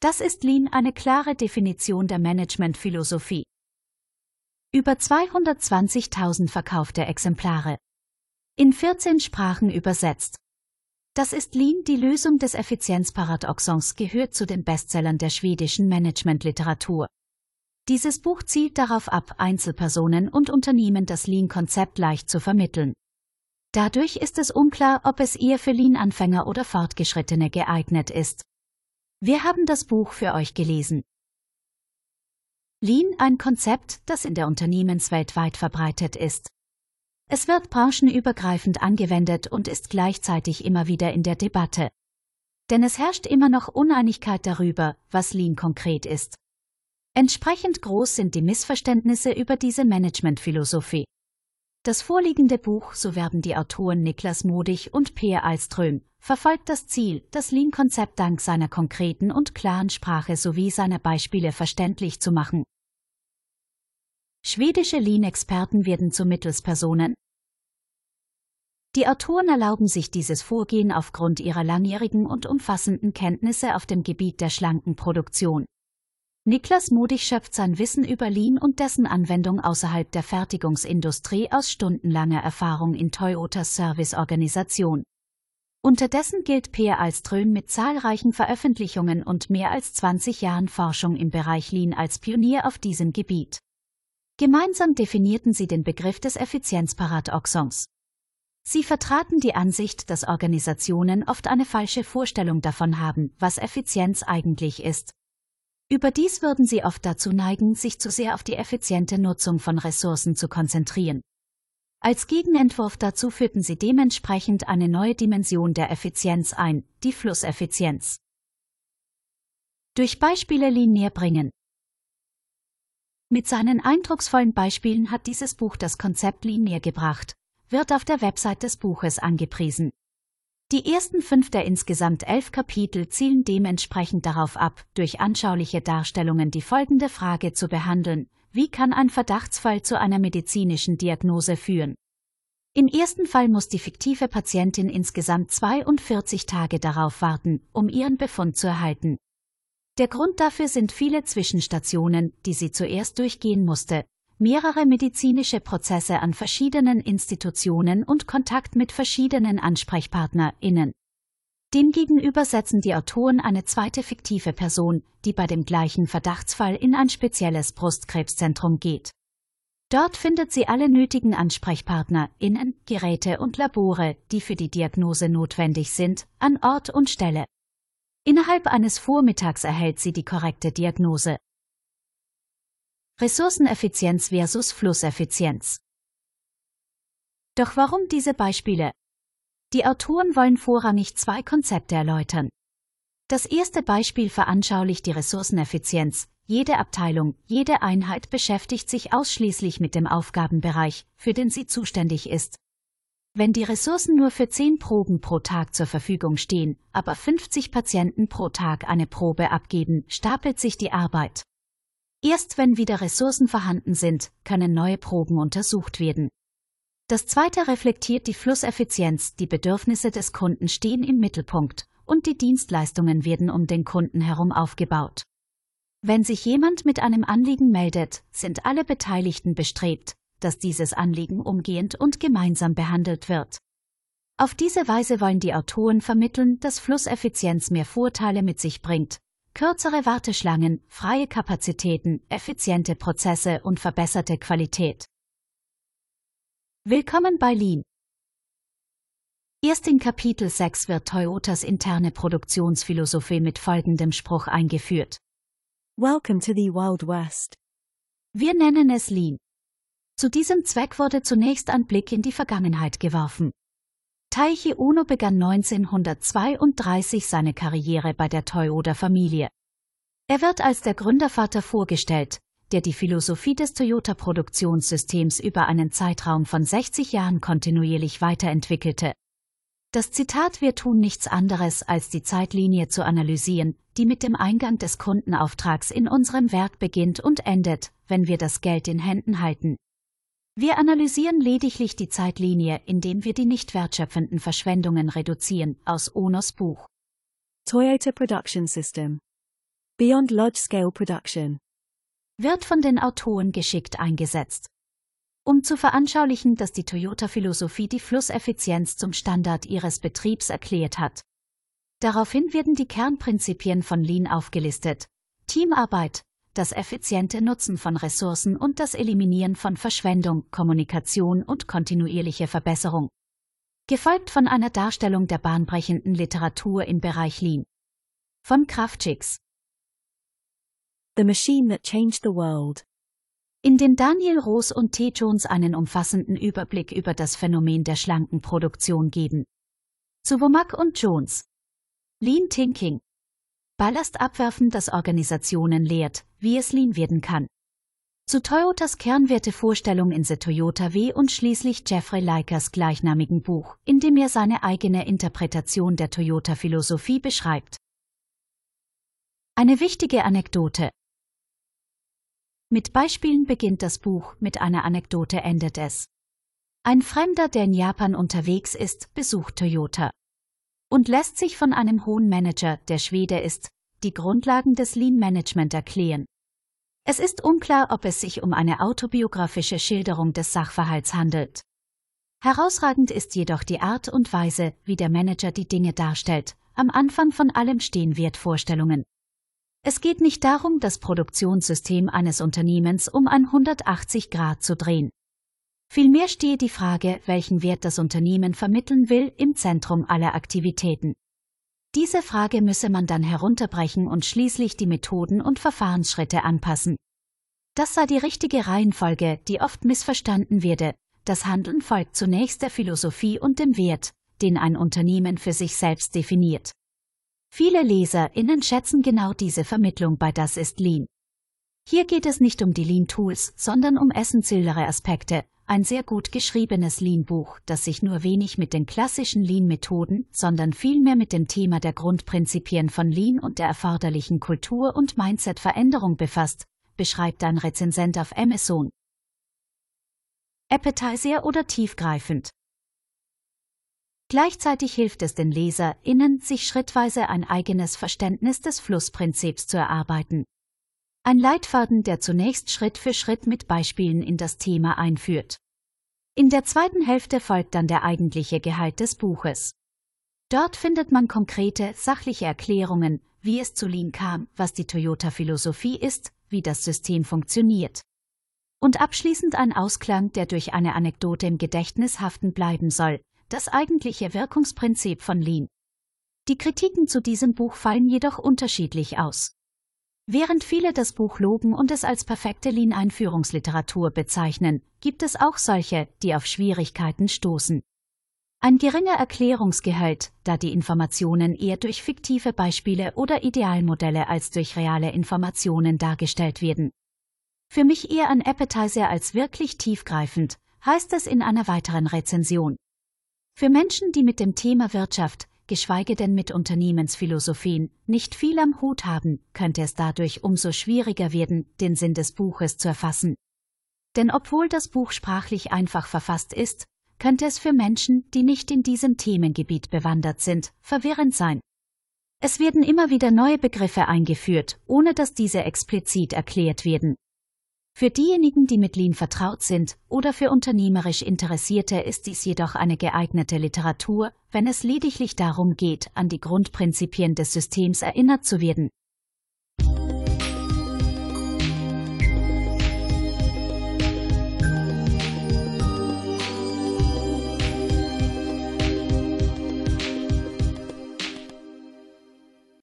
Das ist Lean eine klare Definition der Managementphilosophie. Über 220.000 verkaufte Exemplare. In 14 Sprachen übersetzt. Das ist Lean, die Lösung des Effizienzparadoxons, gehört zu den Bestsellern der schwedischen Managementliteratur. Dieses Buch zielt darauf ab, Einzelpersonen und Unternehmen das Lean-Konzept leicht zu vermitteln. Dadurch ist es unklar, ob es eher für Lean-Anfänger oder Fortgeschrittene geeignet ist. Wir haben das Buch für euch gelesen. Lean, ein Konzept, das in der Unternehmenswelt weit verbreitet ist. Es wird branchenübergreifend angewendet und ist gleichzeitig immer wieder in der Debatte. Denn es herrscht immer noch Uneinigkeit darüber, was Lean konkret ist. Entsprechend groß sind die Missverständnisse über diese Managementphilosophie. Das vorliegende Buch, so werben die Autoren Niklas Modig und Peer Alström, verfolgt das Ziel, das Lean-Konzept dank seiner konkreten und klaren Sprache sowie seiner Beispiele verständlich zu machen. Schwedische Lean-Experten werden zu Mittelspersonen. Die Autoren erlauben sich dieses Vorgehen aufgrund ihrer langjährigen und umfassenden Kenntnisse auf dem Gebiet der schlanken Produktion. Niklas Modig schöpft sein Wissen über Lean und dessen Anwendung außerhalb der Fertigungsindustrie aus stundenlanger Erfahrung in Toyotas Serviceorganisation. Unterdessen gilt Peer Alström mit zahlreichen Veröffentlichungen und mehr als 20 Jahren Forschung im Bereich Lean als Pionier auf diesem Gebiet. Gemeinsam definierten sie den Begriff des Effizienzparadoxons. Sie vertraten die Ansicht, dass Organisationen oft eine falsche Vorstellung davon haben, was Effizienz eigentlich ist Überdies würden sie oft dazu neigen, sich zu sehr auf die effiziente Nutzung von Ressourcen zu konzentrieren. Als Gegenentwurf dazu führten sie dementsprechend eine neue Dimension der Effizienz ein, die Flusseffizienz. Durch Beispiele linear bringen. Mit seinen eindrucksvollen Beispielen hat dieses Buch das Konzept linear gebracht, wird auf der Website des Buches angepriesen. Die ersten fünf der insgesamt elf Kapitel zielen dementsprechend darauf ab, durch anschauliche Darstellungen die folgende Frage zu behandeln. Wie kann ein Verdachtsfall zu einer medizinischen Diagnose führen? Im ersten Fall muss die fiktive Patientin insgesamt 42 Tage darauf warten, um ihren Befund zu erhalten. Der Grund dafür sind viele Zwischenstationen, die sie zuerst durchgehen musste, mehrere medizinische Prozesse an verschiedenen Institutionen und Kontakt mit verschiedenen AnsprechpartnerInnen. Demgegenüber setzen die Autoren eine zweite fiktive Person, die bei dem gleichen Verdachtsfall in ein spezielles Brustkrebszentrum geht. Dort findet sie alle nötigen AnsprechpartnerInnen, Geräte und Labore, die für die Diagnose notwendig sind, an Ort und Stelle. Innerhalb eines Vormittags erhält sie die korrekte Diagnose. Ressourceneffizienz versus Flusseffizienz. Doch warum diese Beispiele? Die Autoren wollen vorrangig zwei Konzepte erläutern. Das erste Beispiel veranschaulicht die Ressourceneffizienz. Jede Abteilung, jede Einheit beschäftigt sich ausschließlich mit dem Aufgabenbereich, für den sie zuständig ist. Wenn die Ressourcen nur für 10 Proben pro Tag zur Verfügung stehen, aber 50 Patienten pro Tag eine Probe abgeben, stapelt sich die Arbeit. Erst wenn wieder Ressourcen vorhanden sind, können neue Proben untersucht werden. Das zweite reflektiert die Flusseffizienz, die Bedürfnisse des Kunden stehen im Mittelpunkt und die Dienstleistungen werden um den Kunden herum aufgebaut. Wenn sich jemand mit einem Anliegen meldet, sind alle Beteiligten bestrebt, dass dieses Anliegen umgehend und gemeinsam behandelt wird. Auf diese Weise wollen die Autoren vermitteln, dass Flusseffizienz mehr Vorteile mit sich bringt, kürzere Warteschlangen, freie Kapazitäten, effiziente Prozesse und verbesserte Qualität. Willkommen bei Lean. Erst in Kapitel 6 wird Toyotas interne Produktionsphilosophie mit folgendem Spruch eingeführt. Welcome to the Wild West. Wir nennen es Lean. Zu diesem Zweck wurde zunächst ein Blick in die Vergangenheit geworfen. Taichi Ono begann 1932 seine Karriere bei der Toyota-Familie. Er wird als der Gründervater vorgestellt, der die Philosophie des Toyota-Produktionssystems über einen Zeitraum von 60 Jahren kontinuierlich weiterentwickelte. Das Zitat Wir tun nichts anderes, als die Zeitlinie zu analysieren, die mit dem Eingang des Kundenauftrags in unserem Werk beginnt und endet, wenn wir das Geld in Händen halten. Wir analysieren lediglich die Zeitlinie, indem wir die nicht wertschöpfenden Verschwendungen reduzieren, aus Onos Buch. Toyota Production System Beyond large-scale production. Wird von den Autoren geschickt eingesetzt. Um zu veranschaulichen, dass die Toyota-Philosophie die Flusseffizienz zum Standard ihres Betriebs erklärt hat. Daraufhin werden die Kernprinzipien von Lean aufgelistet. Teamarbeit, das effiziente Nutzen von Ressourcen und das Eliminieren von Verschwendung, Kommunikation und kontinuierliche Verbesserung. Gefolgt von einer Darstellung der bahnbrechenden Literatur im Bereich Lean. Von Kraftschicks. The Machine That Changed the World. In dem Daniel Roos und T. Jones einen umfassenden Überblick über das Phänomen der schlanken Produktion geben. Zu Womack und Jones. Lean Thinking. Ballast abwerfen, das Organisationen lehrt, wie es Lean werden kann. Zu Toyotas Kernwertevorstellung in The Toyota W und schließlich Jeffrey Likers gleichnamigen Buch, in dem er seine eigene Interpretation der Toyota-Philosophie beschreibt. Eine wichtige Anekdote. Mit Beispielen beginnt das Buch, mit einer Anekdote endet es. Ein Fremder, der in Japan unterwegs ist, besucht Toyota und lässt sich von einem hohen Manager, der Schwede ist, die Grundlagen des Lean Management erklären. Es ist unklar, ob es sich um eine autobiografische Schilderung des Sachverhalts handelt. Herausragend ist jedoch die Art und Weise, wie der Manager die Dinge darstellt. Am Anfang von allem stehen Wertvorstellungen. Es geht nicht darum, das Produktionssystem eines Unternehmens um 180 Grad zu drehen. Vielmehr stehe die Frage, welchen Wert das Unternehmen vermitteln will, im Zentrum aller Aktivitäten. Diese Frage müsse man dann herunterbrechen und schließlich die Methoden und Verfahrensschritte anpassen. Das sei die richtige Reihenfolge, die oft missverstanden werde. Das Handeln folgt zunächst der Philosophie und dem Wert, den ein Unternehmen für sich selbst definiert. Viele LeserInnen schätzen genau diese Vermittlung bei Das ist Lean. Hier geht es nicht um die Lean-Tools, sondern um essentiellere Aspekte, ein sehr gut geschriebenes Lean-Buch, das sich nur wenig mit den klassischen Lean-Methoden, sondern vielmehr mit dem Thema der Grundprinzipien von Lean und der erforderlichen Kultur- und Mindset-Veränderung befasst, beschreibt ein Rezensent auf Amazon. Appetizer oder tiefgreifend. Gleichzeitig hilft es den LeserInnen, sich schrittweise ein eigenes Verständnis des Flussprinzips zu erarbeiten. Ein Leitfaden, der zunächst Schritt für Schritt mit Beispielen in das Thema einführt. In der zweiten Hälfte folgt dann der eigentliche Gehalt des Buches. Dort findet man konkrete, sachliche Erklärungen, wie es zu Lean kam, was die Toyota-Philosophie ist, wie das System funktioniert. Und abschließend ein Ausklang, der durch eine Anekdote im Gedächtnis haften bleiben soll, das eigentliche Wirkungsprinzip von Lean. Die Kritiken zu diesem Buch fallen jedoch unterschiedlich aus. Während viele das Buch loben und es als perfekte Lean-Einführungsliteratur bezeichnen, gibt es auch solche, die auf Schwierigkeiten stoßen. Ein geringer Erklärungsgehalt, da die Informationen eher durch fiktive Beispiele oder Idealmodelle als durch reale Informationen dargestellt werden. Für mich eher ein Appetizer als wirklich tiefgreifend, heißt es in einer weiteren Rezension. Für Menschen, die mit dem Thema Wirtschaft, geschweige denn mit Unternehmensphilosophien, nicht viel am Hut haben, könnte es dadurch umso schwieriger werden, den Sinn des Buches zu erfassen. Denn obwohl das Buch sprachlich einfach verfasst ist, könnte es für Menschen, die nicht in diesem Themengebiet bewandert sind, verwirrend sein. Es werden immer wieder neue Begriffe eingeführt, ohne dass diese explizit erklärt werden. Für diejenigen, die mit Lean vertraut sind oder für unternehmerisch Interessierte ist dies jedoch eine geeignete Literatur, wenn es lediglich darum geht, an die Grundprinzipien des Systems erinnert zu werden.